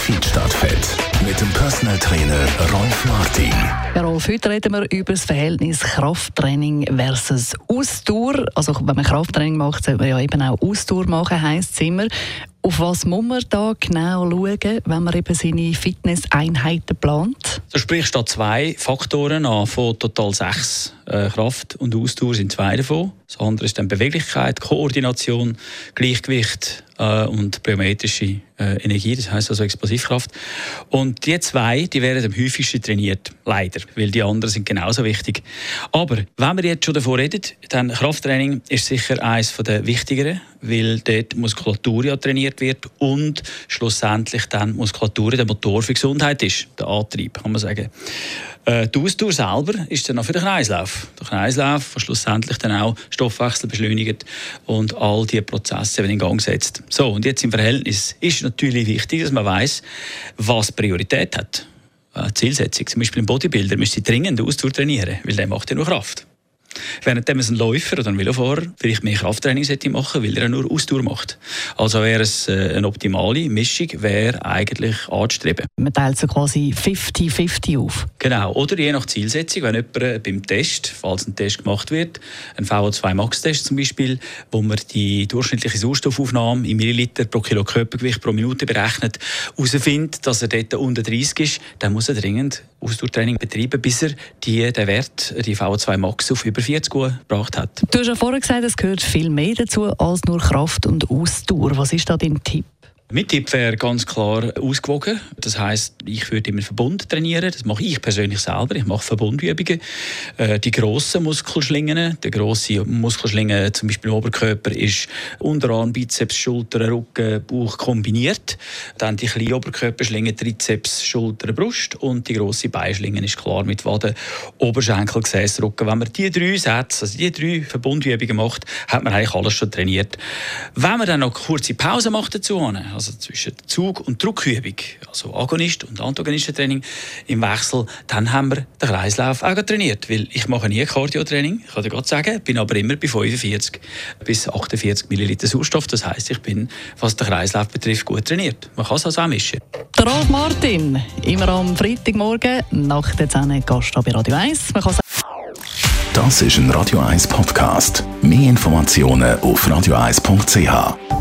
Feedstadtfett mit dem Personal Trainer Rolf Martin. Ja, Rolf, heute reden wir über das Verhältnis Krafttraining versus Ausdauer. Also wenn man Krafttraining macht, sollte man ja eben auch Ausdauer machen, heisst es immer. Auf was muss man da genau schauen, wenn man eben seine Fitnesseinheiten plant? Du sprichst da zwei Faktoren an, von total sechs. Äh, Kraft und Ausdauer sind zwei davon. Das andere ist dann Beweglichkeit, Koordination, Gleichgewicht äh, und biometrische äh, Energie, das heißt also Explosivkraft. Und die zwei, die werden am häufigsten trainiert, leider, weil die anderen sind genauso wichtig. Aber wenn wir jetzt schon davon reden, dann Krafttraining ist sicher eines der wichtigeren, weil dort Muskulatur ja trainiert wird und schlussendlich dann Muskulatur der Motor für Gesundheit ist, der Antrieb, kann man sagen. Äh, die Ausdauer selber ist dann auch für den Kreislauf. Der Kreislauf, der schlussendlich dann auch Stoffwechsel beschleunigt und all diese Prozesse in Gang setzt. So, und jetzt im Verhältnis ist natürlich wichtig, dass man weiß, was Priorität hat. Äh, Zielsetzung, zum Beispiel ein Bodybuilder müsste dringend Ausdauer trainieren, weil der macht ja nur Kraft. Während ein Läufer oder ein Velofahrer vielleicht mehr Krafttraining machen weil er nur Ausdauer macht. Also wäre es äh, eine optimale Mischung, wäre eigentlich anzustreben. Man teilt so quasi 50-50 auf. Genau, oder je nach Zielsetzung, wenn jemand äh, beim Test, falls ein Test gemacht wird, ein VO2 Max-Test zum Beispiel, wo man die durchschnittliche Sauerstoffaufnahme in Milliliter pro Kilo Körpergewicht pro Minute berechnet, herausfindet, dass er dort unter 30 ist, dann muss er dringend Ausdauertraining betreiben, bis er die, den Wert, die VO2 Max auf über 40 Uhr gebracht hat. Du hast ja vorher gesagt, es gehört viel mehr dazu als nur Kraft und Ausdauer. Was ist da dein Tipp? Mein Tipp wäre ganz klar ausgewogen. Das heißt, ich würde immer Verbund trainieren. Das mache ich persönlich selber. Ich mache Verbundübungen. Äh, die grossen Muskelschlingen, die grosse Muskelschlinge, zum Beispiel im Oberkörper, ist Unterarm, Bizeps, Schulter, Rücken, Bauch kombiniert. Dann die kleine Oberkörperschlinge, Trizeps, Schulter, Brust. Und die grosse Beinschlinge ist klar mit Waden, Oberschenkel, Gesäß, Rücken. Wenn man diese drei Sätze, also die drei Verbundübungen macht, hat man eigentlich alles schon trainiert. Wenn man dann noch kurze Pause macht dazu, also zwischen Zug- und Druckübung, also Agonist- und Antagonistentraining im Wechsel, dann haben wir den Kreislauf auch trainiert. Weil ich mache nie Cardio-Training, ich kann dir gerade sagen, bin aber immer bei 45 bis 48 Milliliter Sauerstoff. Das heißt, ich bin, was den Kreislauf betrifft, gut trainiert. Man kann es also auch mischen. Der Rolf Martin, immer am Freitagmorgen nach der 10 Gast bei Radio 1. Man kann das ist ein Radio 1 Podcast. Mehr Informationen auf radio1.ch.